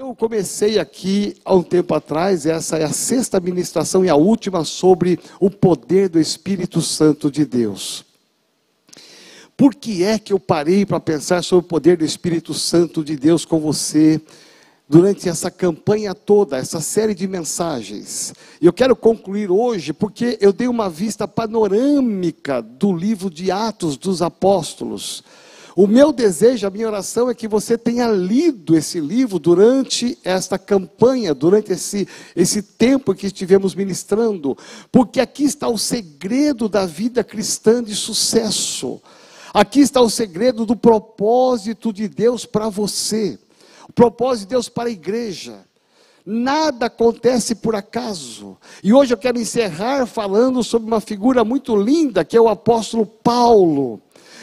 Eu comecei aqui há um tempo atrás, essa é a sexta ministração e a última sobre o poder do Espírito Santo de Deus. Por que é que eu parei para pensar sobre o poder do Espírito Santo de Deus com você durante essa campanha toda, essa série de mensagens? Eu quero concluir hoje porque eu dei uma vista panorâmica do livro de Atos dos Apóstolos. O meu desejo, a minha oração é que você tenha lido esse livro durante esta campanha, durante esse, esse tempo que estivemos ministrando, porque aqui está o segredo da vida cristã de sucesso. Aqui está o segredo do propósito de Deus para você, o propósito de Deus para a igreja. Nada acontece por acaso. E hoje eu quero encerrar falando sobre uma figura muito linda, que é o apóstolo Paulo.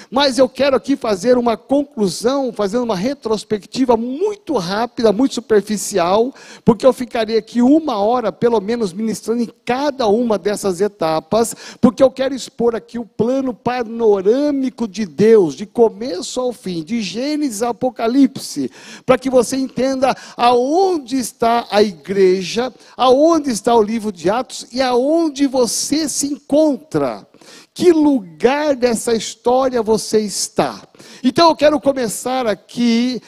Mas eu quero aqui fazer uma conclusão, fazendo uma retrospectiva muito rápida, muito superficial, porque eu ficaria aqui uma hora, pelo menos, ministrando em cada uma dessas etapas, porque eu quero expor aqui o plano panorâmico de Deus, de começo ao fim, de Gênesis a Apocalipse, para que você entenda aonde está a igreja, aonde está o livro de Atos e aonde você se encontra que lugar dessa história você está. Então eu quero começar aqui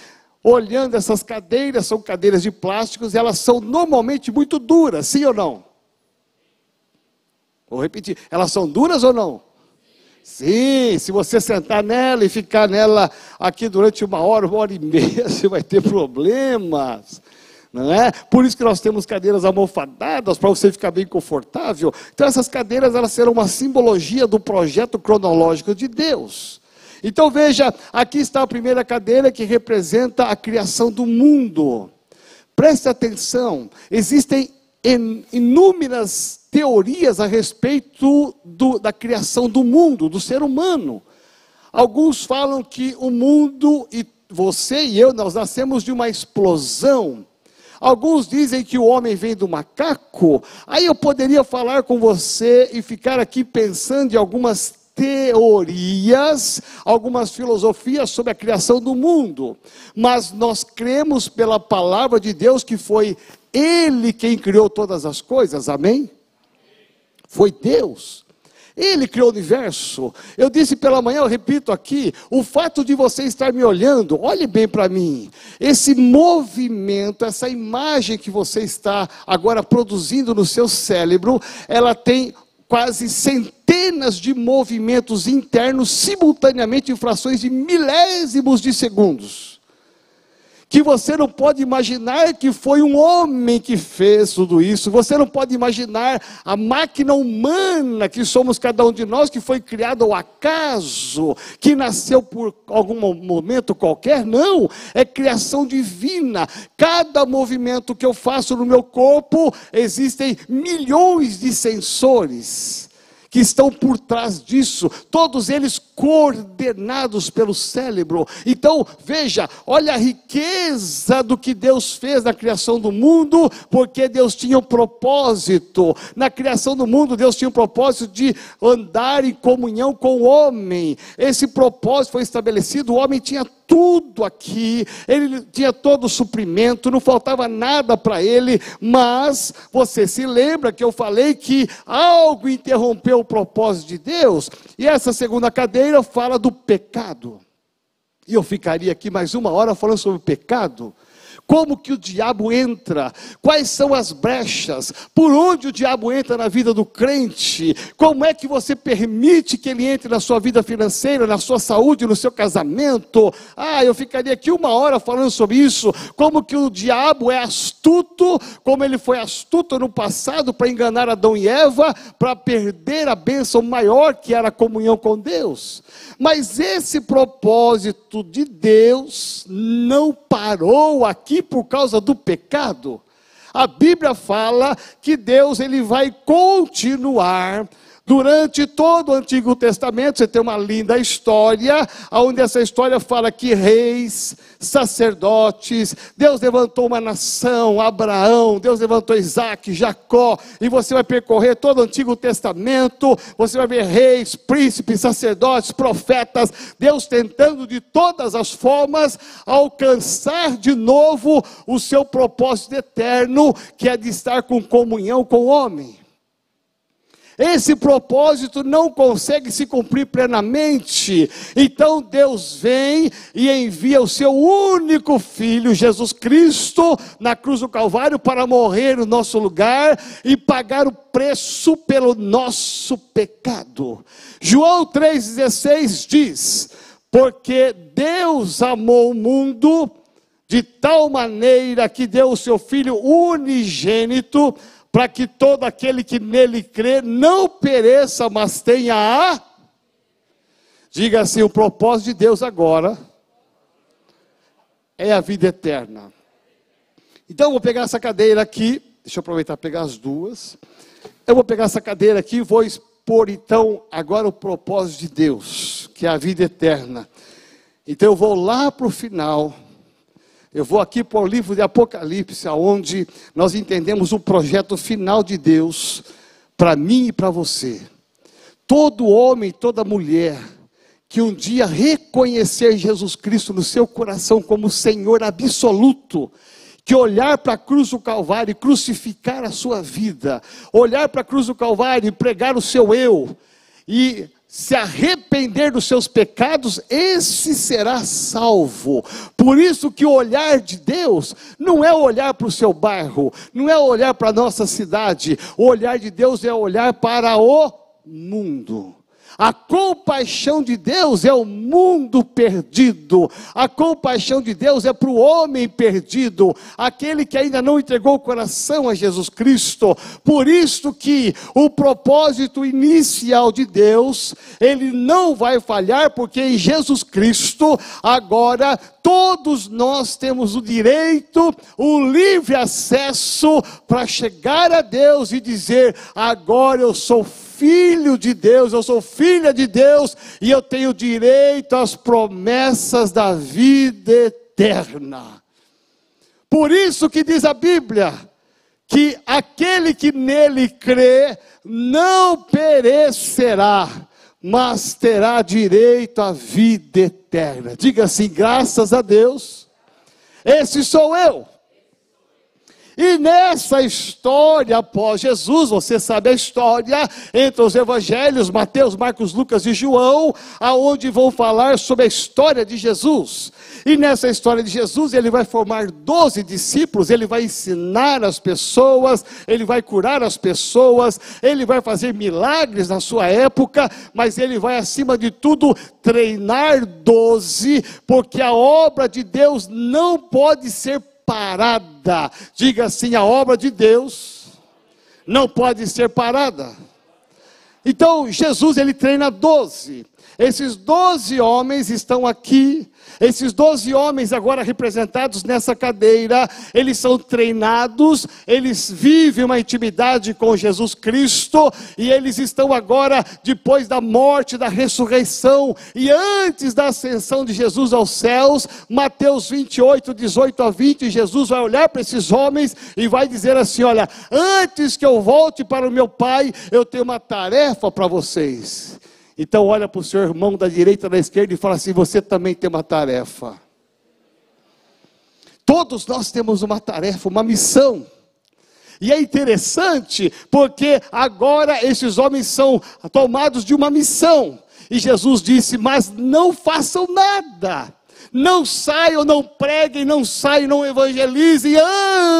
olhando essas cadeiras, são cadeiras de plásticos, elas são normalmente muito duras, sim ou não? Vou repetir, elas são duras ou não? Sim, se você sentar nela e ficar nela aqui durante uma hora, uma hora e meia, você vai ter problemas não é? Por isso que nós temos cadeiras almofadadas para você ficar bem confortável. Então essas cadeiras elas serão uma simbologia do projeto cronológico de Deus. Então veja, aqui está a primeira cadeira que representa a criação do mundo. Preste atenção, existem inúmeras teorias a respeito do, da criação do mundo, do ser humano. Alguns falam que o mundo e você e eu, nós nascemos de uma explosão Alguns dizem que o homem vem do macaco. Aí eu poderia falar com você e ficar aqui pensando em algumas teorias, algumas filosofias sobre a criação do mundo. Mas nós cremos pela palavra de Deus que foi Ele quem criou todas as coisas. Amém? Foi Deus. Ele criou o universo. Eu disse pela manhã, eu repito aqui, o fato de você estar me olhando, olhe bem para mim. Esse movimento, essa imagem que você está agora produzindo no seu cérebro, ela tem quase centenas de movimentos internos simultaneamente em frações de milésimos de segundos que você não pode imaginar que foi um homem que fez tudo isso. Você não pode imaginar a máquina humana que somos cada um de nós, que foi criada ao acaso, que nasceu por algum momento qualquer. Não, é criação divina. Cada movimento que eu faço no meu corpo, existem milhões de sensores que estão por trás disso, todos eles coordenados pelo cérebro. Então, veja, olha a riqueza do que Deus fez na criação do mundo, porque Deus tinha um propósito. Na criação do mundo, Deus tinha um propósito de andar em comunhão com o homem. Esse propósito foi estabelecido, o homem tinha tudo aqui, ele tinha todo o suprimento, não faltava nada para ele, mas você se lembra que eu falei que algo interrompeu o propósito de Deus? E essa segunda cadeira fala do pecado. E eu ficaria aqui mais uma hora falando sobre o pecado. Como que o diabo entra? Quais são as brechas? Por onde o diabo entra na vida do crente? Como é que você permite que ele entre na sua vida financeira, na sua saúde, no seu casamento? Ah, eu ficaria aqui uma hora falando sobre isso. Como que o diabo é astuto, como ele foi astuto no passado para enganar Adão e Eva, para perder a bênção maior que era a comunhão com Deus. Mas esse propósito de Deus não parou aqui por causa do pecado. A Bíblia fala que Deus ele vai continuar Durante todo o Antigo Testamento, você tem uma linda história, onde essa história fala que reis, sacerdotes, Deus levantou uma nação, Abraão, Deus levantou Isaac, Jacó, e você vai percorrer todo o Antigo Testamento, você vai ver reis, príncipes, sacerdotes, profetas, Deus tentando de todas as formas alcançar de novo o seu propósito eterno, que é de estar com comunhão com o homem. Esse propósito não consegue se cumprir plenamente. Então Deus vem e envia o seu único filho, Jesus Cristo, na cruz do Calvário para morrer no nosso lugar e pagar o preço pelo nosso pecado. João 3,16 diz: Porque Deus amou o mundo de tal maneira que deu o seu filho unigênito para que todo aquele que nele crê não pereça, mas tenha a. Diga assim: o propósito de Deus agora é a vida eterna. Então vou pegar essa cadeira aqui, deixa eu aproveitar pegar as duas. Eu vou pegar essa cadeira aqui e vou expor então agora o propósito de Deus, que é a vida eterna. Então eu vou lá para o final eu vou aqui para o livro de Apocalipse, onde nós entendemos o projeto final de Deus para mim e para você. Todo homem, toda mulher que um dia reconhecer Jesus Cristo no seu coração como Senhor absoluto, que olhar para a cruz do Calvário e crucificar a sua vida, olhar para a cruz do Calvário e pregar o seu eu, e se arrepender dos seus pecados, esse será salvo. Por isso que o olhar de Deus não é olhar para o seu bairro, não é olhar para a nossa cidade, o olhar de Deus é olhar para o mundo. A compaixão de Deus é o mundo perdido. A compaixão de Deus é para o homem perdido, aquele que ainda não entregou o coração a Jesus Cristo. Por isso que o propósito inicial de Deus, ele não vai falhar, porque em Jesus Cristo agora todos nós temos o direito, o livre acesso para chegar a Deus e dizer: agora eu sou filho filho de Deus, eu sou filha de Deus e eu tenho direito às promessas da vida eterna. Por isso que diz a Bíblia que aquele que nele crê não perecerá, mas terá direito à vida eterna. Diga assim: graças a Deus, esse sou eu. E nessa história após Jesus, você sabe a história entre os evangelhos, Mateus, Marcos, Lucas e João, aonde vão falar sobre a história de Jesus. E nessa história de Jesus, ele vai formar doze discípulos, ele vai ensinar as pessoas, ele vai curar as pessoas, ele vai fazer milagres na sua época, mas ele vai, acima de tudo, treinar doze, porque a obra de Deus não pode ser parada. Diga assim: a obra de Deus não pode ser parada. Então, Jesus ele treina doze. Esses doze homens estão aqui esses doze homens, agora representados nessa cadeira, eles são treinados, eles vivem uma intimidade com Jesus Cristo, e eles estão agora, depois da morte, da ressurreição, e antes da ascensão de Jesus aos céus, Mateus 28, 18 a 20, Jesus vai olhar para esses homens e vai dizer assim: Olha, antes que eu volte para o meu Pai, eu tenho uma tarefa para vocês. Então olha para o seu irmão da direita da esquerda e fala assim: você também tem uma tarefa. Todos nós temos uma tarefa, uma missão. E é interessante porque agora esses homens são tomados de uma missão. E Jesus disse: Mas não façam nada não saiam, não preguem, não saiam, não evangelizem,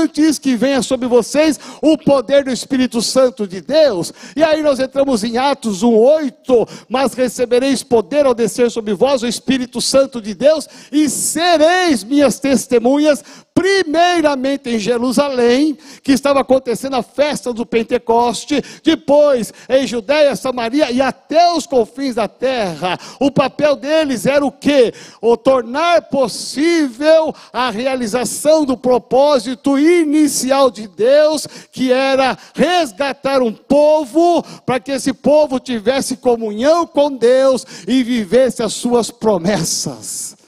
antes que venha sobre vocês o poder do Espírito Santo de Deus. E aí nós entramos em Atos 1,8: Mas recebereis poder ao descer sobre vós o Espírito Santo de Deus, e sereis minhas testemunhas primeiramente em Jerusalém, que estava acontecendo a festa do Pentecoste, depois em Judéia, Samaria e até os confins da terra. O papel deles era o que? O tornar tornar possível a realização do propósito inicial de Deus, que era resgatar um povo, para que esse povo tivesse comunhão com Deus e vivesse as suas promessas.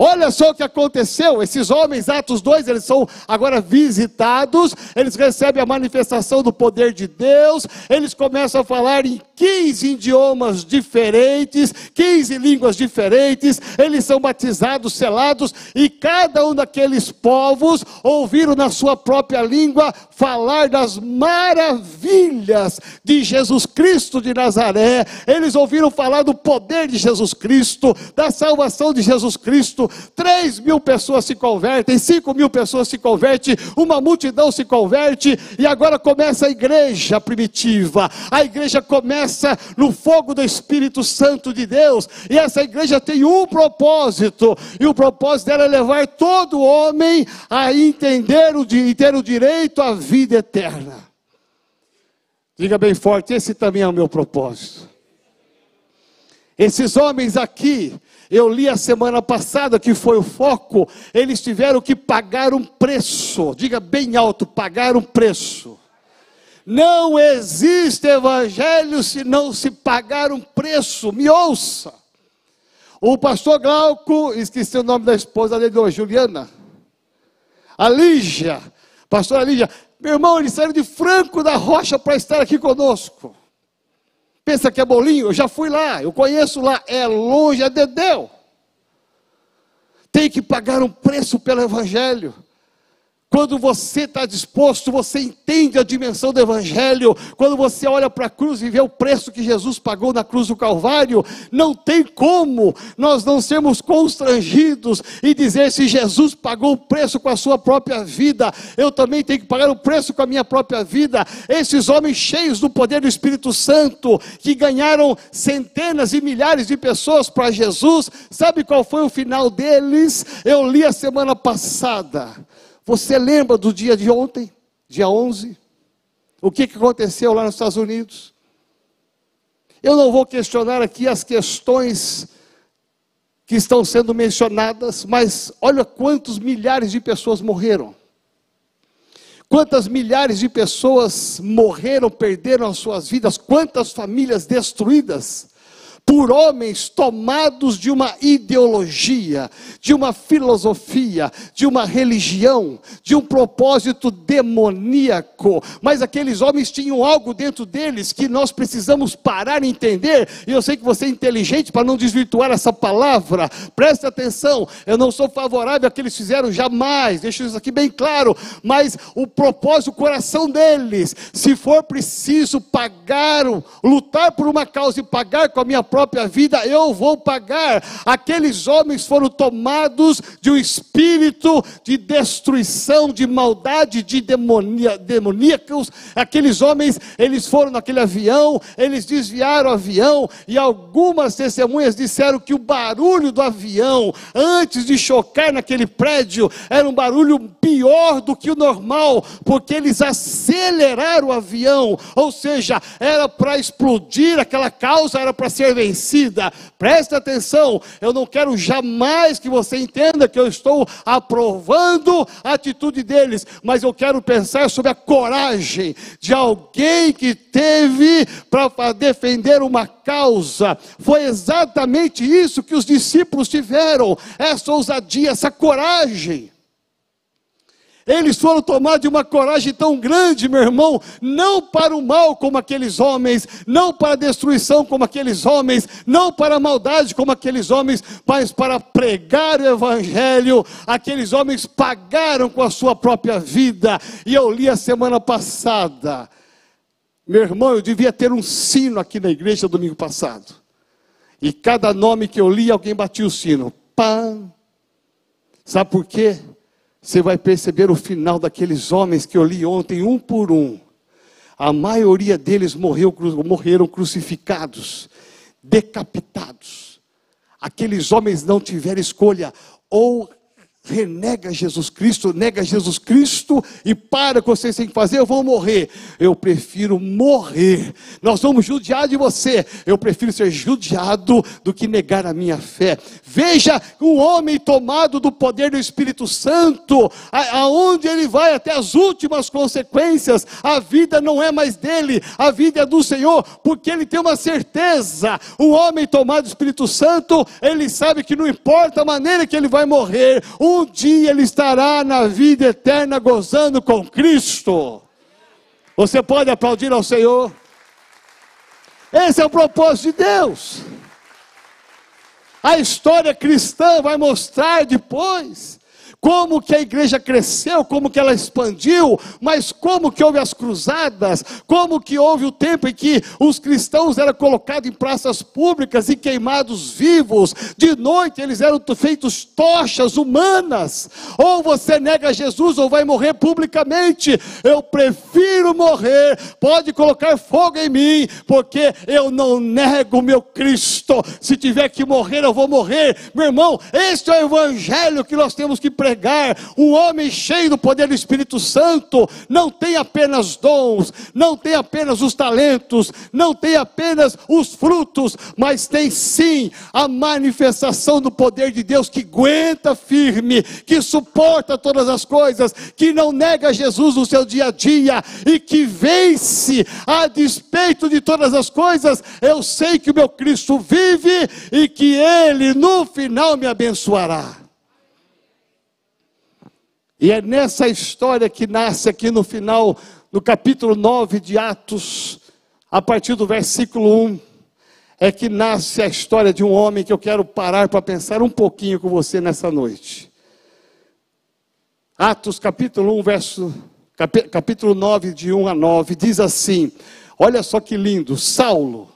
Olha só o que aconteceu. Esses homens, Atos 2, eles são agora visitados, eles recebem a manifestação do poder de Deus, eles começam a falar em 15 idiomas diferentes, 15 línguas diferentes, eles são batizados, selados, e cada um daqueles povos ouviram na sua própria língua falar das maravilhas de Jesus Cristo de Nazaré, eles ouviram falar do poder de Jesus Cristo, da salvação de Jesus Cristo 3 mil pessoas se convertem, 5 mil pessoas se convertem, uma multidão se converte, e agora começa a igreja primitiva. A igreja começa no fogo do Espírito Santo de Deus, e essa igreja tem um propósito, e o propósito dela é levar todo homem a entender o, e ter o direito à vida eterna. Diga bem forte: esse também é o meu propósito. Esses homens aqui, eu li a semana passada que foi o foco, eles tiveram que pagar um preço, diga bem alto: pagar um preço. Não existe evangelho se não se pagar um preço, me ouça. O pastor Glauco, esqueci o nome da esposa dele, Juliana, a Lígia, pastora Lígia, meu irmão, eles saíram de Franco da Rocha para estar aqui conosco. Pensa que é bolinho? Eu já fui lá, eu conheço lá, é longe, é dedéu. Tem que pagar um preço pelo Evangelho. Quando você está disposto, você entende a dimensão do Evangelho. Quando você olha para a cruz e vê o preço que Jesus pagou na cruz do Calvário, não tem como nós não sermos constrangidos e dizer: se Jesus pagou o preço com a sua própria vida, eu também tenho que pagar o preço com a minha própria vida. Esses homens cheios do poder do Espírito Santo, que ganharam centenas e milhares de pessoas para Jesus, sabe qual foi o final deles? Eu li a semana passada. Você lembra do dia de ontem, dia 11? O que, aconteceu lá nos Estados Unidos? Eu não vou questionar aqui as questões que estão sendo mencionadas, mas olha quantos milhares de pessoas morreram. Quantas milhares de pessoas morreram, perderam as suas vidas, quantas famílias destruídas por homens tomados de uma ideologia, de uma filosofia, de uma religião, de um propósito demoníaco. Mas aqueles homens tinham algo dentro deles que nós precisamos parar e entender. E eu sei que você é inteligente para não desvirtuar essa palavra. Preste atenção, eu não sou favorável a que fizeram jamais, deixo isso aqui bem claro. Mas o propósito, o coração deles, se for preciso pagar, lutar por uma causa e pagar com a minha própria própria vida, eu vou pagar. Aqueles homens foram tomados de um espírito de destruição, de maldade, de demonia, demoníacos. Aqueles homens, eles foram naquele avião, eles desviaram o avião, e algumas testemunhas disseram que o barulho do avião, antes de chocar naquele prédio, era um barulho pior do que o normal, porque eles aceleraram o avião, ou seja, era para explodir aquela causa, era para ser vencida vencida. Presta atenção, eu não quero jamais que você entenda que eu estou aprovando a atitude deles, mas eu quero pensar sobre a coragem de alguém que teve para defender uma causa. Foi exatamente isso que os discípulos tiveram, essa ousadia, essa coragem. Eles foram tomados de uma coragem tão grande, meu irmão, não para o mal como aqueles homens, não para a destruição como aqueles homens, não para a maldade como aqueles homens, mas para pregar o Evangelho. Aqueles homens pagaram com a sua própria vida. E eu li a semana passada. Meu irmão, eu devia ter um sino aqui na igreja domingo passado. E cada nome que eu li, alguém batia o sino. Pá. Sabe por quê? Você vai perceber o final daqueles homens que eu li ontem, um por um. A maioria deles morreu, morreram crucificados, decapitados. Aqueles homens não tiveram escolha, ou renega Jesus Cristo, nega Jesus Cristo e para o que vocês têm que fazer, eu vou morrer. Eu prefiro morrer. Nós vamos judiar de você. Eu prefiro ser judiado do que negar a minha fé. Veja um homem tomado do poder do Espírito Santo, aonde ele vai até as últimas consequências. A vida não é mais dele, a vida é do Senhor, porque ele tem uma certeza. Um homem tomado do Espírito Santo, ele sabe que não importa a maneira que ele vai morrer, um dia ele estará na vida eterna gozando com Cristo. Você pode aplaudir ao Senhor? Esse é o propósito de Deus. A história cristã vai mostrar depois como que a igreja cresceu, como que ela expandiu, mas como que houve as cruzadas, como que houve o tempo em que os cristãos eram colocados em praças públicas e queimados vivos, de noite eles eram feitos tochas humanas, ou você nega Jesus ou vai morrer publicamente, eu prefiro morrer, pode colocar fogo em mim, porque eu não nego meu Cristo, se tiver que morrer eu vou morrer, meu irmão, este é o evangelho que nós temos que pregar pregar, um homem cheio do poder do Espírito Santo, não tem apenas dons, não tem apenas os talentos, não tem apenas os frutos, mas tem sim a manifestação do poder de Deus que aguenta firme, que suporta todas as coisas, que não nega Jesus no seu dia a dia e que vence a despeito de todas as coisas. Eu sei que o meu Cristo vive e que ele no final me abençoará. E é nessa história que nasce aqui no final, no capítulo 9 de Atos, a partir do versículo 1, é que nasce a história de um homem que eu quero parar para pensar um pouquinho com você nessa noite. Atos capítulo 1, verso, capítulo 9, de 1 a 9, diz assim: olha só que lindo, Saulo,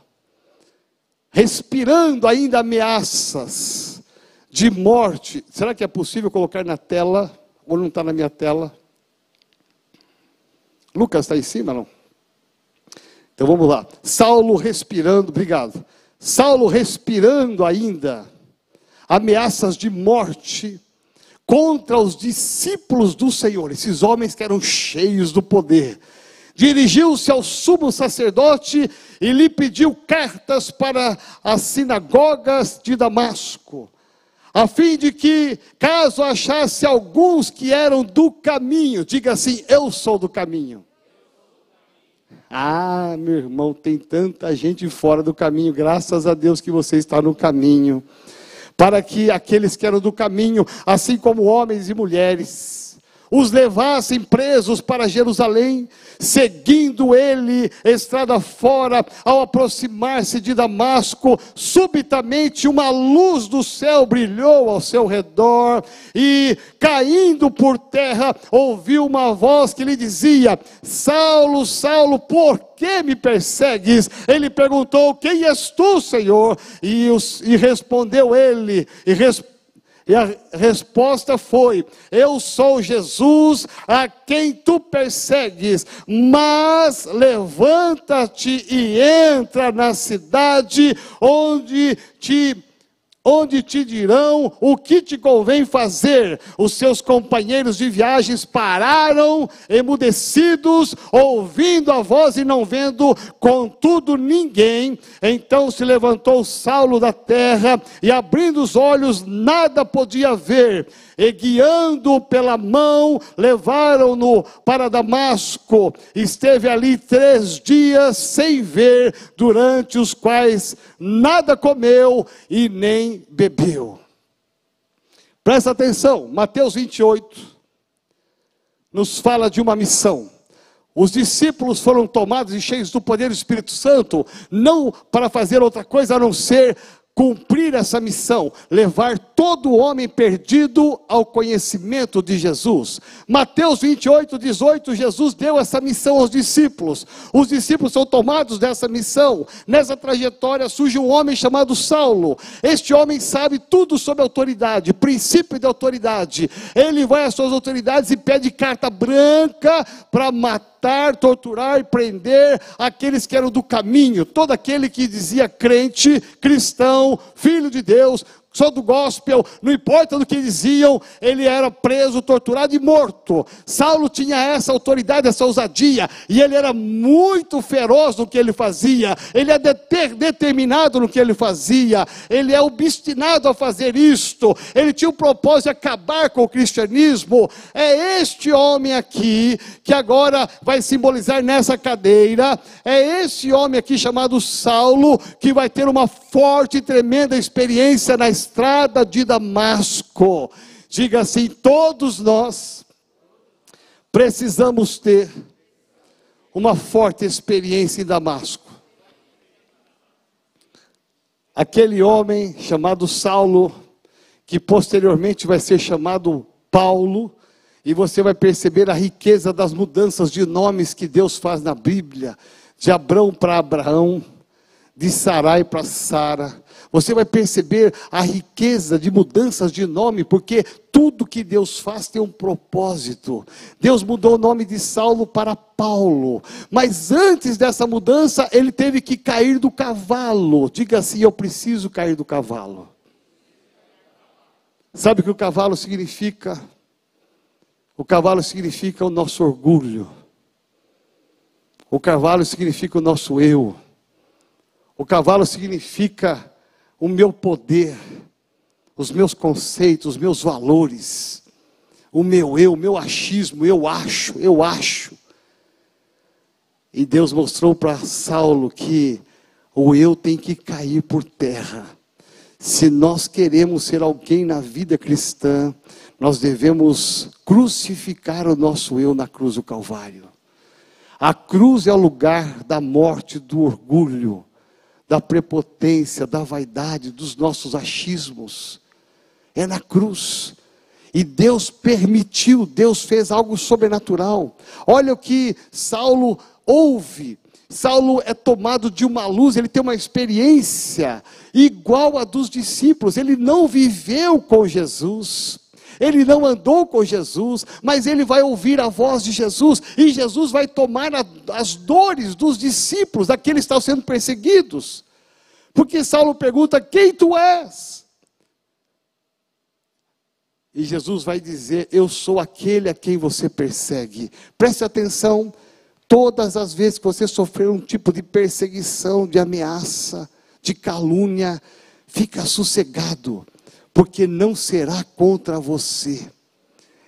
respirando ainda ameaças de morte. Será que é possível colocar na tela? Ou não está na minha tela? Lucas está em cima, não? Então vamos lá. Saulo respirando, obrigado. Saulo respirando ainda ameaças de morte contra os discípulos do Senhor, esses homens que eram cheios do poder. Dirigiu-se ao sumo sacerdote e lhe pediu cartas para as sinagogas de Damasco a fim de que, caso achasse alguns que eram do caminho, diga assim: Eu sou do caminho. Ah, meu irmão, tem tanta gente fora do caminho, graças a Deus que você está no caminho. Para que aqueles que eram do caminho, assim como homens e mulheres, os levassem presos para Jerusalém, seguindo ele estrada fora, ao aproximar-se de Damasco, subitamente uma luz do céu brilhou ao seu redor, e caindo por terra, ouviu uma voz que lhe dizia: Saulo, Saulo, por que me persegues? Ele perguntou: Quem és tu, Senhor? E, os, e respondeu ele, e respondeu e a resposta foi: Eu sou Jesus a quem tu persegues, mas levanta-te e entra na cidade onde te onde te dirão o que te convém fazer. Os seus companheiros de viagens pararam, emudecidos, ouvindo a voz e não vendo, contudo, ninguém. Então se levantou Saulo da terra e, abrindo os olhos, nada podia ver e guiando-o pela mão, levaram-no para Damasco. Esteve ali três dias sem ver, durante os quais nada comeu e nem bebeu. Presta atenção, Mateus 28 nos fala de uma missão. Os discípulos foram tomados e cheios do poder do Espírito Santo, não para fazer outra coisa a não ser cumprir essa missão, levar todo homem perdido ao conhecimento de Jesus. Mateus 28, 18, Jesus deu essa missão aos discípulos. Os discípulos são tomados dessa missão. Nessa trajetória surge um homem chamado Saulo. Este homem sabe tudo sobre autoridade, princípio de autoridade. Ele vai às suas autoridades e pede carta branca para matar matar, torturar e prender aqueles que eram do caminho, todo aquele que dizia crente, cristão, filho de Deus, sou do gospel, não importa do que diziam, ele era preso, torturado e morto. Saulo tinha essa autoridade, essa ousadia, e ele era muito feroz no que ele fazia, ele é determinado no que ele fazia, ele é obstinado a fazer isto, ele tinha o propósito de acabar com o cristianismo. É este homem aqui, que agora vai simbolizar nessa cadeira, é esse homem aqui chamado Saulo, que vai ter uma forte e tremenda experiência na estrada de Damasco. Diga assim: todos nós precisamos ter uma forte experiência em Damasco. Aquele homem chamado Saulo, que posteriormente vai ser chamado Paulo, e você vai perceber a riqueza das mudanças de nomes que Deus faz na Bíblia, de Abraão para Abraão, de Sarai para Sara, você vai perceber a riqueza de mudanças de nome, porque tudo que Deus faz tem um propósito. Deus mudou o nome de Saulo para Paulo, mas antes dessa mudança, ele teve que cair do cavalo. Diga assim: Eu preciso cair do cavalo. Sabe o que o cavalo significa? O cavalo significa o nosso orgulho. O cavalo significa o nosso eu. O cavalo significa o meu poder, os meus conceitos, os meus valores, o meu eu, o meu achismo, eu acho, eu acho. E Deus mostrou para Saulo que o eu tem que cair por terra. Se nós queremos ser alguém na vida cristã, nós devemos crucificar o nosso eu na cruz do Calvário. A cruz é o lugar da morte do orgulho da prepotência, da vaidade, dos nossos achismos. É na cruz. E Deus permitiu, Deus fez algo sobrenatural. Olha o que Saulo ouve. Saulo é tomado de uma luz, ele tem uma experiência igual a dos discípulos. Ele não viveu com Jesus. Ele não andou com Jesus, mas ele vai ouvir a voz de Jesus, e Jesus vai tomar a, as dores dos discípulos, daqueles que estão sendo perseguidos. Porque Saulo pergunta: Quem tu és? E Jesus vai dizer: Eu sou aquele a quem você persegue. Preste atenção, todas as vezes que você sofrer um tipo de perseguição, de ameaça, de calúnia, fica sossegado porque não será contra você.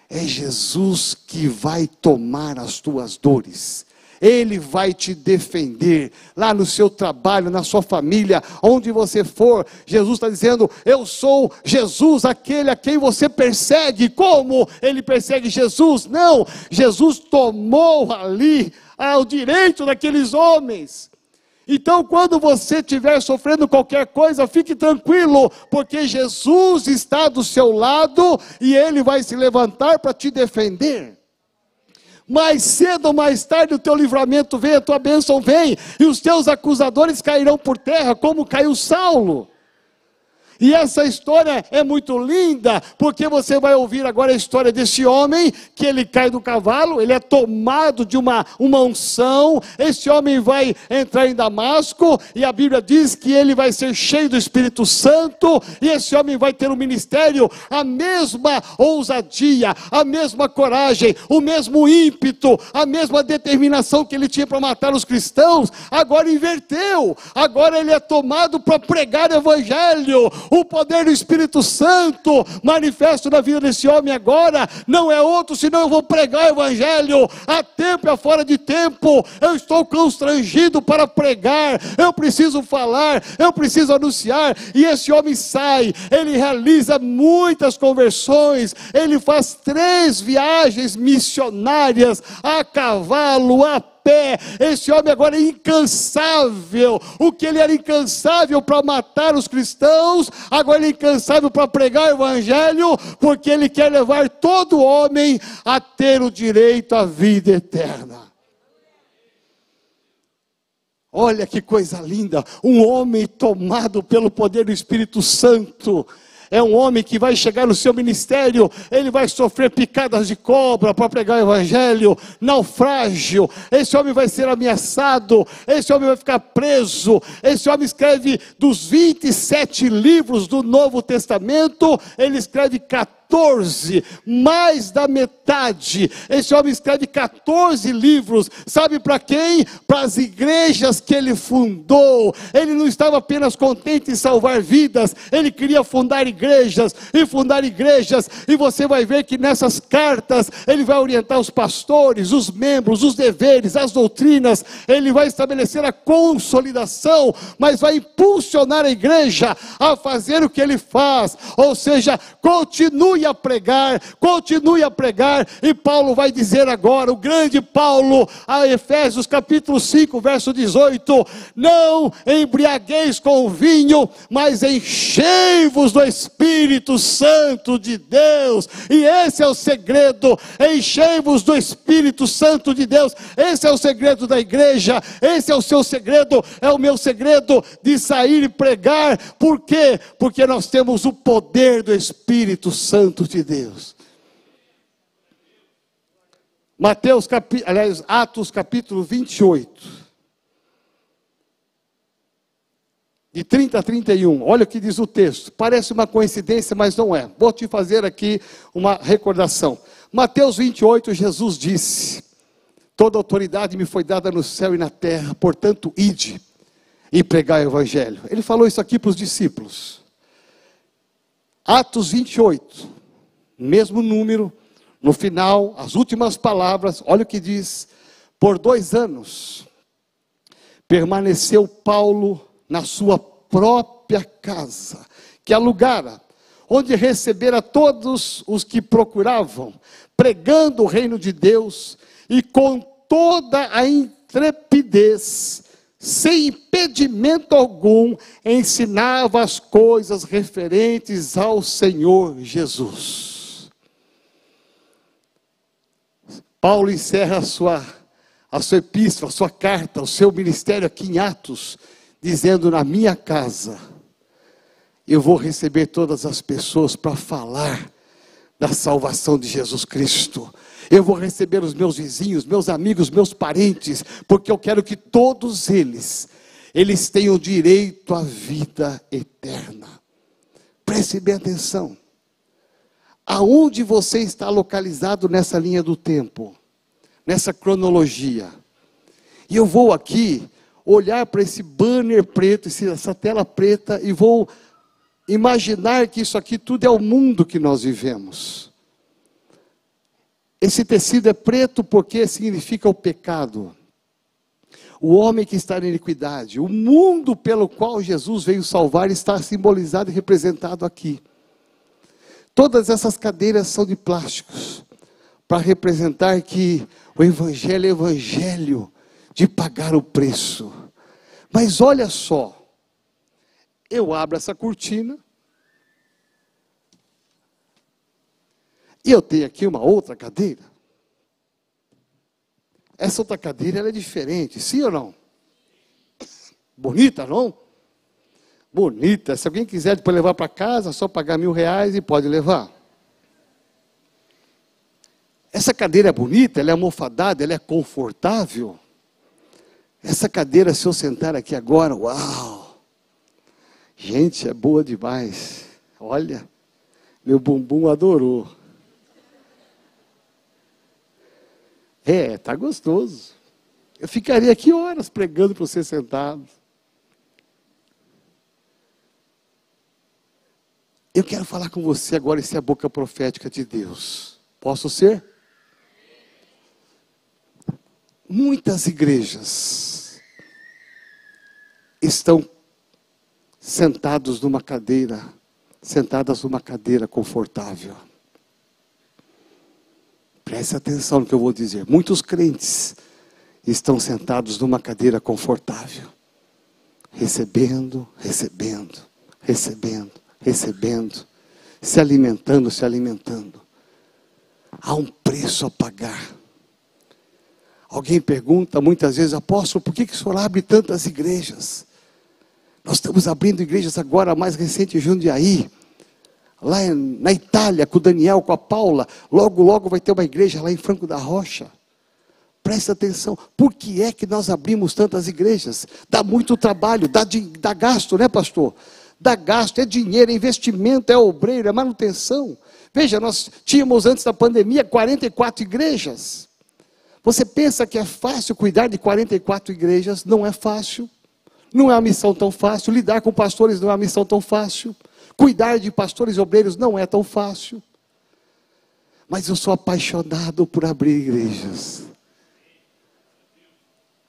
É Jesus que vai tomar as tuas dores. Ele vai te defender lá no seu trabalho, na sua família, onde você for. Jesus está dizendo: Eu sou Jesus, aquele a quem você persegue. Como ele persegue Jesus? Não, Jesus tomou ali ah, o direito daqueles homens. Então, quando você estiver sofrendo qualquer coisa, fique tranquilo, porque Jesus está do seu lado e ele vai se levantar para te defender. Mais cedo ou mais tarde o teu livramento vem, a tua bênção vem, e os teus acusadores cairão por terra, como caiu Saulo. E essa história é muito linda, porque você vai ouvir agora a história desse homem, que ele cai do cavalo, ele é tomado de uma, uma unção, esse homem vai entrar em Damasco, e a Bíblia diz que ele vai ser cheio do Espírito Santo, e esse homem vai ter um ministério, a mesma ousadia, a mesma coragem, o mesmo ímpeto, a mesma determinação que ele tinha para matar os cristãos, agora inverteu, agora ele é tomado para pregar o Evangelho, o poder do Espírito Santo manifesto na vida desse homem agora não é outro senão eu vou pregar o Evangelho a tempo e a fora de tempo. Eu estou constrangido para pregar, eu preciso falar, eu preciso anunciar. E esse homem sai, ele realiza muitas conversões, ele faz três viagens missionárias a cavalo, a pé. Esse homem agora é incansável. O que ele era incansável para matar os cristãos, agora ele é incansável para pregar o evangelho, porque ele quer levar todo homem a ter o direito à vida eterna. Olha que coisa linda, um homem tomado pelo poder do Espírito Santo é um homem que vai chegar no seu ministério, ele vai sofrer picadas de cobra para pregar o evangelho, naufrágio, esse homem vai ser ameaçado, esse homem vai ficar preso, esse homem escreve dos 27 livros do Novo Testamento, ele escreve 14 14, mais da metade. Esse homem escreve 14 livros. Sabe para quem? Para as igrejas que ele fundou. Ele não estava apenas contente em salvar vidas, ele queria fundar igrejas e fundar igrejas. E você vai ver que nessas cartas ele vai orientar os pastores, os membros, os deveres, as doutrinas. Ele vai estabelecer a consolidação, mas vai impulsionar a igreja a fazer o que ele faz. Ou seja, continue a pregar, continue a pregar, e Paulo vai dizer agora, o grande Paulo, a Efésios capítulo 5, verso 18: Não embriagueis com vinho, mas enchei-vos do Espírito Santo de Deus, e esse é o segredo, enchei-vos do Espírito Santo de Deus, esse é o segredo da igreja, esse é o seu segredo, é o meu segredo de sair e pregar, por quê? Porque nós temos o poder do Espírito Santo Santo de Deus. Mateus, capi, aliás, Atos capítulo 28. De 30 a 31, olha o que diz o texto. Parece uma coincidência, mas não é. Vou te fazer aqui uma recordação. Mateus 28, Jesus disse: Toda autoridade me foi dada no céu e na terra, portanto, ide e pregai o evangelho. Ele falou isso aqui para os discípulos. Atos 28, mesmo número, no final, as últimas palavras, olha o que diz: por dois anos permaneceu Paulo na sua própria casa, que alugara, onde recebera todos os que procuravam, pregando o reino de Deus e com toda a intrepidez, sem impedimento algum, ensinava as coisas referentes ao Senhor Jesus. Paulo encerra a sua, a sua epístola, a sua carta, o seu ministério aqui em Atos, dizendo: Na minha casa, eu vou receber todas as pessoas para falar da salvação de Jesus Cristo. Eu vou receber os meus vizinhos, meus amigos, meus parentes, porque eu quero que todos eles, eles tenham direito à vida eterna. Preste bem atenção aonde você está localizado nessa linha do tempo, nessa cronologia. E eu vou aqui olhar para esse banner preto, essa tela preta, e vou imaginar que isso aqui tudo é o mundo que nós vivemos. Esse tecido é preto porque significa o pecado. O homem que está na iniquidade, o mundo pelo qual Jesus veio salvar está simbolizado e representado aqui. Todas essas cadeiras são de plásticos, para representar que o Evangelho é Evangelho de pagar o preço. Mas olha só, eu abro essa cortina, e eu tenho aqui uma outra cadeira. Essa outra cadeira é diferente, sim ou não? Bonita, não? Bonita. Se alguém quiser depois levar para casa, só pagar mil reais e pode levar. Essa cadeira é bonita, ela é almofadada, ela é confortável. Essa cadeira, se eu sentar aqui agora, uau! Gente, é boa demais. Olha, meu bumbum adorou. É, tá gostoso. Eu ficaria aqui horas pregando para você sentado. Eu quero falar com você agora, essa é a boca profética de Deus. Posso ser? Muitas igrejas estão sentados numa cadeira, sentadas numa cadeira confortável. Preste atenção no que eu vou dizer. Muitos crentes estão sentados numa cadeira confortável, recebendo, recebendo, recebendo recebendo, se alimentando, se alimentando. Há um preço a pagar. Alguém pergunta muitas vezes, apóstolo, por que, que o senhor abre tantas igrejas? Nós estamos abrindo igrejas agora, a mais recente em Jundiaí. lá na Itália, com o Daniel, com a Paula. Logo, logo vai ter uma igreja lá em Franco da Rocha. Presta atenção, por que é que nós abrimos tantas igrejas? Dá muito trabalho, dá, dá gasto, né, pastor? Dá gasto, é dinheiro, é investimento, é obreiro, é manutenção. Veja, nós tínhamos antes da pandemia 44 igrejas. Você pensa que é fácil cuidar de 44 igrejas? Não é fácil. Não é uma missão tão fácil. Lidar com pastores não é uma missão tão fácil. Cuidar de pastores obreiros não é tão fácil. Mas eu sou apaixonado por abrir igrejas.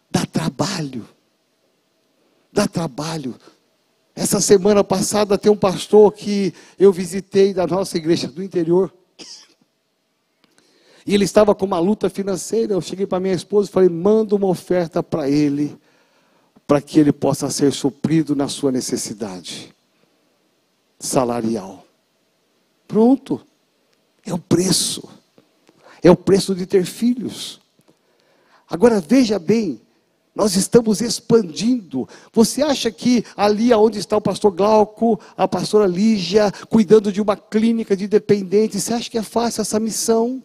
Dá trabalho. Dá trabalho. Essa semana passada tem um pastor que eu visitei da nossa igreja do interior. E ele estava com uma luta financeira. Eu cheguei para minha esposa e falei: manda uma oferta para ele, para que ele possa ser suprido na sua necessidade salarial. Pronto. É o preço. É o preço de ter filhos. Agora veja bem, nós estamos expandindo. Você acha que ali onde está o pastor Glauco, a pastora Lígia, cuidando de uma clínica de dependentes, você acha que é fácil essa missão?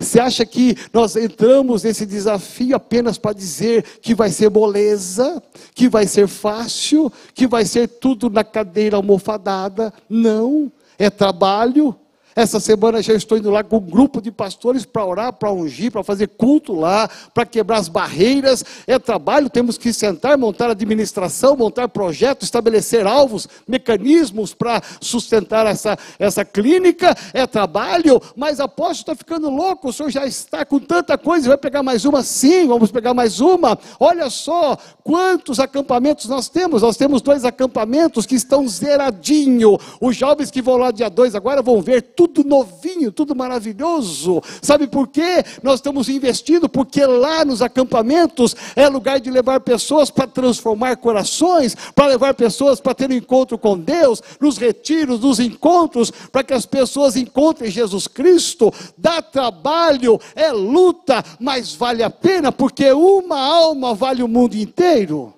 Você acha que nós entramos nesse desafio apenas para dizer que vai ser moleza, que vai ser fácil, que vai ser tudo na cadeira almofadada? Não, é trabalho, essa semana já estou indo lá com um grupo de pastores para orar, para ungir, para fazer culto lá, para quebrar as barreiras. É trabalho, temos que sentar, montar administração, montar projetos, estabelecer alvos, mecanismos para sustentar essa, essa clínica. É trabalho, mas apóstolo está ficando louco, o senhor já está com tanta coisa, vai pegar mais uma? Sim, vamos pegar mais uma. Olha só quantos acampamentos nós temos. Nós temos dois acampamentos que estão zeradinho. Os jovens que vão lá dia 2 agora vão ver tudo tudo novinho, tudo maravilhoso. Sabe por quê? Nós estamos investindo, porque lá nos acampamentos é lugar de levar pessoas para transformar corações, para levar pessoas para ter um encontro com Deus, nos retiros, nos encontros, para que as pessoas encontrem Jesus Cristo. Dá trabalho, é luta, mas vale a pena, porque uma alma vale o mundo inteiro.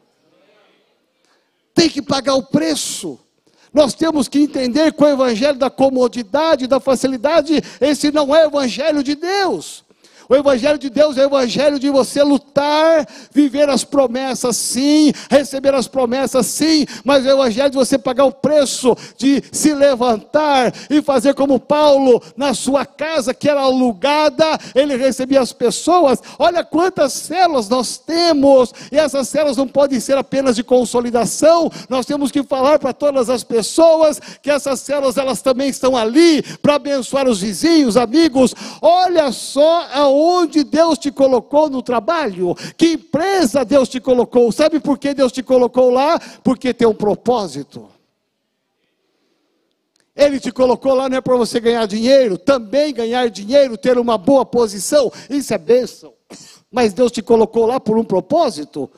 Tem que pagar o preço. Nós temos que entender que o evangelho da comodidade, da facilidade, esse não é o evangelho de Deus. O Evangelho de Deus é o Evangelho de você lutar, viver as promessas, sim, receber as promessas, sim, mas é o Evangelho de você pagar o preço de se levantar e fazer como Paulo na sua casa, que era alugada, ele recebia as pessoas. Olha quantas células nós temos, e essas células não podem ser apenas de consolidação, nós temos que falar para todas as pessoas que essas células elas também estão ali para abençoar os vizinhos, amigos. Olha só a aonde Deus te colocou no trabalho, que empresa Deus te colocou. Sabe por que Deus te colocou lá? Porque tem um propósito. Ele te colocou lá não é para você ganhar dinheiro, também ganhar dinheiro, ter uma boa posição, isso é bênção. Mas Deus te colocou lá por um propósito,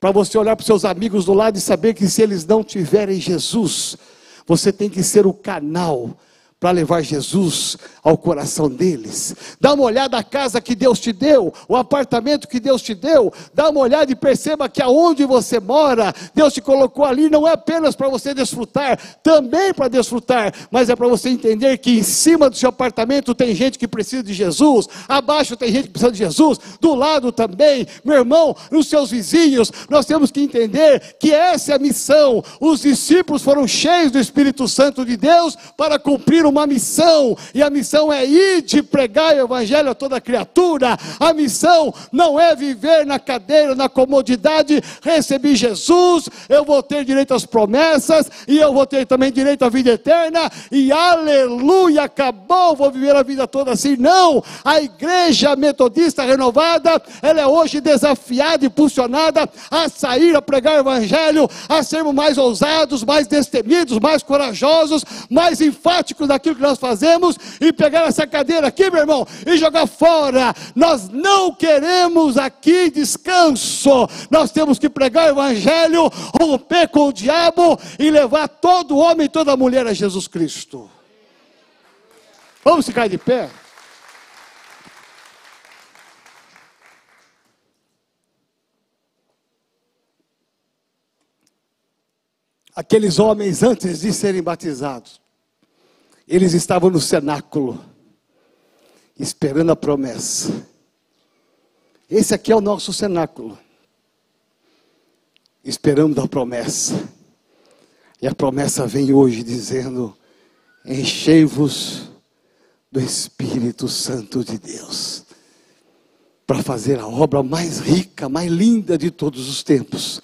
para você olhar para os seus amigos do lado e saber que se eles não tiverem Jesus, você tem que ser o canal para levar Jesus ao coração deles. Dá uma olhada na casa que Deus te deu, o apartamento que Deus te deu. Dá uma olhada e perceba que aonde você mora, Deus te colocou ali não é apenas para você desfrutar, também para desfrutar, mas é para você entender que em cima do seu apartamento tem gente que precisa de Jesus, abaixo tem gente que precisa de Jesus, do lado também, meu irmão, nos seus vizinhos. Nós temos que entender que essa é a missão. Os discípulos foram cheios do Espírito Santo de Deus para cumprir uma missão, e a missão é ir de pregar o evangelho a toda criatura. A missão não é viver na cadeira, na comodidade. Recebi Jesus, eu vou ter direito às promessas, e eu vou ter também direito à vida eterna, e aleluia, acabou, vou viver a vida toda assim. Não, a igreja metodista renovada, ela é hoje desafiada e impulsionada a sair a pregar o evangelho, a sermos mais ousados, mais destemidos, mais corajosos, mais enfáticos naquilo aquilo que nós fazemos e pegar essa cadeira aqui, meu irmão, e jogar fora. Nós não queremos aqui descanso. Nós temos que pregar o evangelho, romper com o diabo e levar todo homem e toda mulher a Jesus Cristo. Vamos ficar de pé? Aqueles homens antes de serem batizados, Eles estavam no cenáculo, esperando a promessa. Esse aqui é o nosso cenáculo. Esperando a promessa. E a promessa vem hoje dizendo: Enchei-vos do Espírito Santo de Deus, para fazer a obra mais rica, mais linda de todos os tempos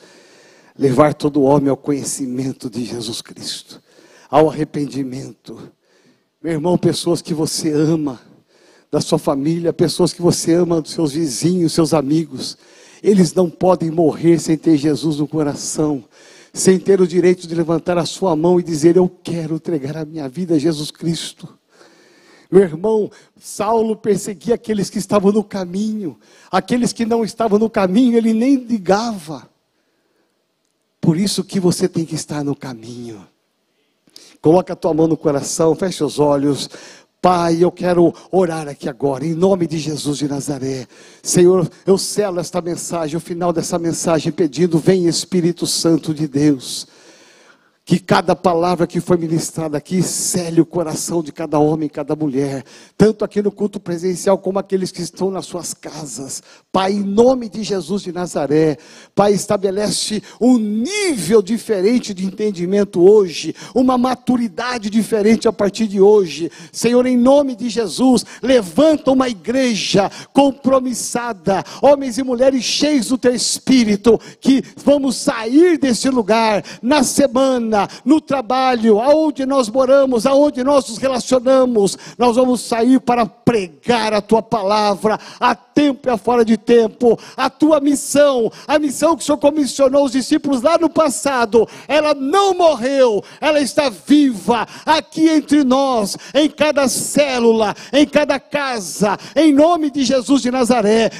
levar todo homem ao conhecimento de Jesus Cristo, ao arrependimento. Meu irmão, pessoas que você ama, da sua família, pessoas que você ama, dos seus vizinhos, seus amigos, eles não podem morrer sem ter Jesus no coração, sem ter o direito de levantar a sua mão e dizer: Eu quero entregar a minha vida a Jesus Cristo. Meu irmão, Saulo perseguia aqueles que estavam no caminho, aqueles que não estavam no caminho, ele nem ligava. Por isso que você tem que estar no caminho. Coloca a tua mão no coração, fecha os olhos. Pai, eu quero orar aqui agora, em nome de Jesus de Nazaré. Senhor, eu selo esta mensagem, o final dessa mensagem, pedindo: vem Espírito Santo de Deus. Que cada palavra que foi ministrada aqui cele o coração de cada homem, cada mulher, tanto aqui no culto presencial como aqueles que estão nas suas casas. Pai, em nome de Jesus de Nazaré, Pai, estabelece um nível diferente de entendimento hoje, uma maturidade diferente a partir de hoje. Senhor, em nome de Jesus, levanta uma igreja compromissada, homens e mulheres cheios do teu espírito, que vamos sair desse lugar na semana no trabalho, aonde nós moramos, aonde nós nos relacionamos, nós vamos sair para pregar a tua palavra a tempo e a fora de tempo. A tua missão, a missão que o Senhor comissionou os discípulos lá no passado, ela não morreu, ela está viva aqui entre nós, em cada célula, em cada casa, em nome de Jesus de Nazaré.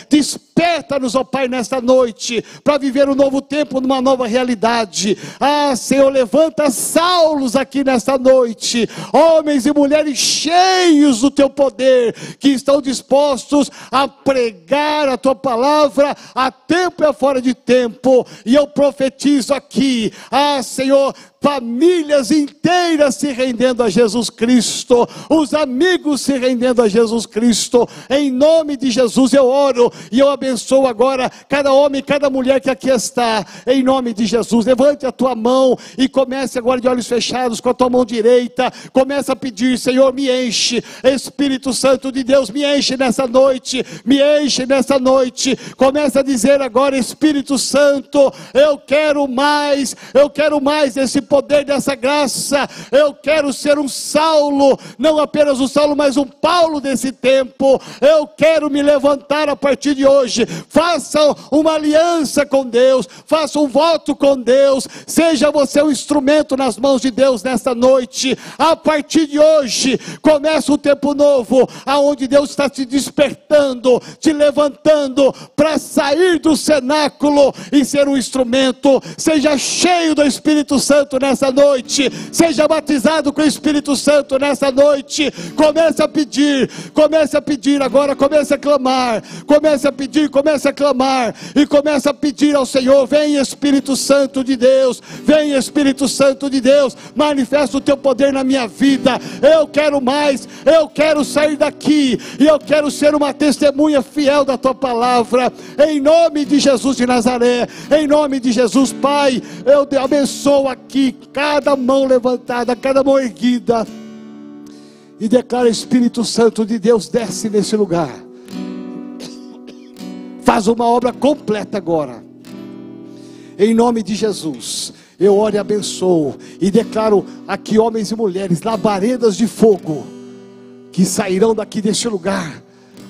Desperta-nos, ó Pai, nesta noite, para viver um novo tempo, numa nova realidade. Ah, Senhor, levanta Saulos aqui nesta noite, homens e mulheres cheios do teu poder, que estão dispostos a pregar a tua palavra a tempo e a fora de tempo. E eu profetizo aqui, ah Senhor, famílias inteiras se rendendo a Jesus Cristo, os amigos se rendendo a Jesus Cristo, em nome de Jesus eu oro e eu abençoo agora cada homem, cada mulher que aqui está, em nome de Jesus. Levante a tua mão e comece agora de olhos fechados com a tua mão direita, comece a pedir, Senhor, me enche, Espírito Santo de Deus, me enche nessa noite, me enche nessa noite. Comece a dizer agora, Espírito Santo, eu quero mais, eu quero mais esse poder poder dessa graça. Eu quero ser um Saulo, não apenas um Saulo, mas um Paulo desse tempo. Eu quero me levantar a partir de hoje. Faça uma aliança com Deus, faça um voto com Deus. Seja você um instrumento nas mãos de Deus nesta noite. A partir de hoje, começa um tempo novo, aonde Deus está te despertando, te levantando para sair do cenáculo e ser um instrumento. Seja cheio do Espírito Santo nessa noite. Seja batizado com o Espírito Santo nessa noite. Comece a pedir, comece a pedir agora, comece a clamar, comece a pedir, comece a clamar e comece a pedir ao Senhor: vem Espírito Santo de Deus, vem Espírito Santo de Deus, manifesta o teu poder na minha vida. Eu quero mais, eu quero sair daqui e eu quero ser uma testemunha fiel da tua palavra. Em nome de Jesus de Nazaré, em nome de Jesus, Pai, eu te abençoo aqui cada mão levantada, cada mão erguida, e declara: Espírito Santo de Deus, desce nesse lugar, faz uma obra completa agora, em nome de Jesus. Eu oro e abençoo, e declaro aqui, homens e mulheres, labaredas de fogo, que sairão daqui deste lugar,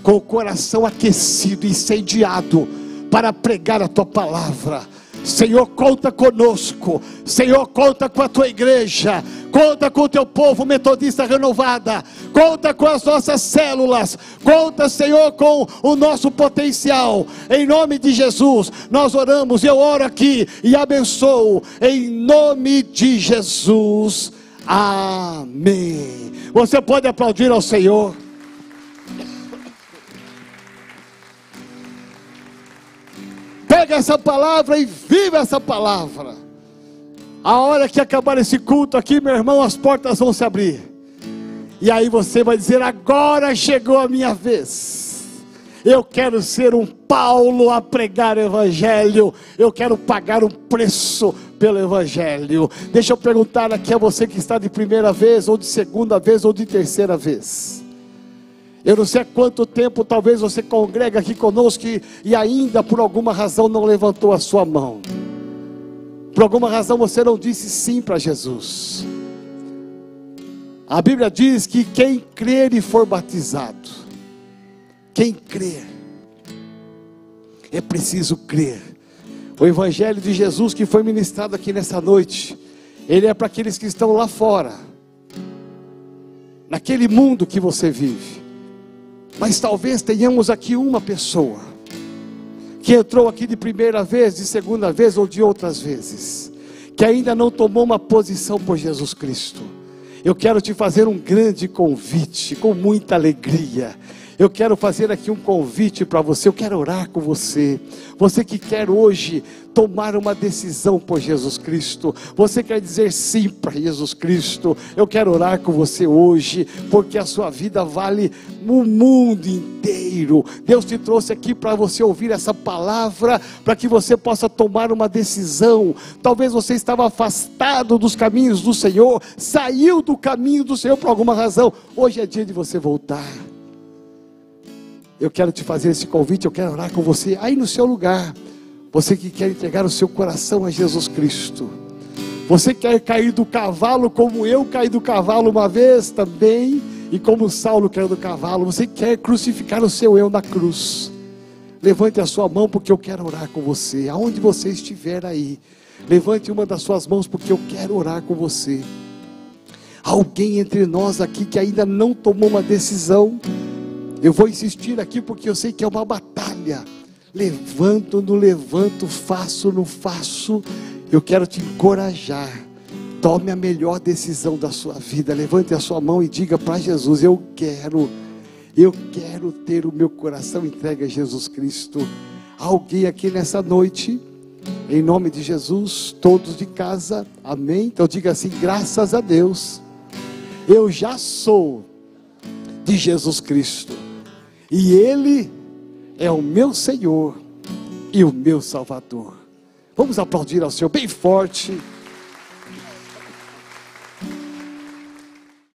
com o coração aquecido, incendiado, para pregar a tua palavra Senhor, conta conosco. Senhor, conta com a tua igreja. Conta com o teu povo metodista renovada. Conta com as nossas células. Conta, Senhor, com o nosso potencial. Em nome de Jesus, nós oramos. Eu oro aqui e abençoo. Em nome de Jesus. Amém. Você pode aplaudir ao Senhor. Pega essa palavra e viva essa palavra. A hora que acabar esse culto aqui, meu irmão, as portas vão se abrir. E aí você vai dizer: agora chegou a minha vez. Eu quero ser um Paulo a pregar Evangelho. Eu quero pagar um preço pelo Evangelho. Deixa eu perguntar aqui a você que está de primeira vez, ou de segunda vez, ou de terceira vez. Eu não sei há quanto tempo talvez você congrega aqui conosco e, e ainda por alguma razão não levantou a sua mão. Por alguma razão você não disse sim para Jesus. A Bíblia diz que quem crer e for batizado, quem crer, é preciso crer. O Evangelho de Jesus que foi ministrado aqui nessa noite, ele é para aqueles que estão lá fora, naquele mundo que você vive. Mas talvez tenhamos aqui uma pessoa que entrou aqui de primeira vez, de segunda vez ou de outras vezes, que ainda não tomou uma posição por Jesus Cristo. Eu quero te fazer um grande convite, com muita alegria. Eu quero fazer aqui um convite para você, eu quero orar com você. Você que quer hoje tomar uma decisão por Jesus Cristo, você quer dizer sim para Jesus Cristo. Eu quero orar com você hoje, porque a sua vida vale o mundo inteiro. Deus te trouxe aqui para você ouvir essa palavra, para que você possa tomar uma decisão. Talvez você estava afastado dos caminhos do Senhor, saiu do caminho do Senhor por alguma razão. Hoje é dia de você voltar. Eu quero te fazer esse convite, eu quero orar com você aí no seu lugar. Você que quer entregar o seu coração a Jesus Cristo. Você quer cair do cavalo como eu caí do cavalo uma vez também, e como Saulo caiu do cavalo. Você quer crucificar o seu eu na cruz. Levante a sua mão porque eu quero orar com você. Aonde você estiver aí, levante uma das suas mãos porque eu quero orar com você. Alguém entre nós aqui que ainda não tomou uma decisão, eu vou insistir aqui porque eu sei que é uma batalha. Levanto, não levanto, faço, não faço. Eu quero te encorajar. Tome a melhor decisão da sua vida. Levante a sua mão e diga para Jesus: Eu quero, eu quero ter o meu coração entregue a Jesus Cristo. Alguém aqui nessa noite, em nome de Jesus, todos de casa, amém? Então diga assim: graças a Deus, eu já sou de Jesus Cristo. E Ele é o meu Senhor e o meu Salvador. Vamos aplaudir ao Senhor bem forte.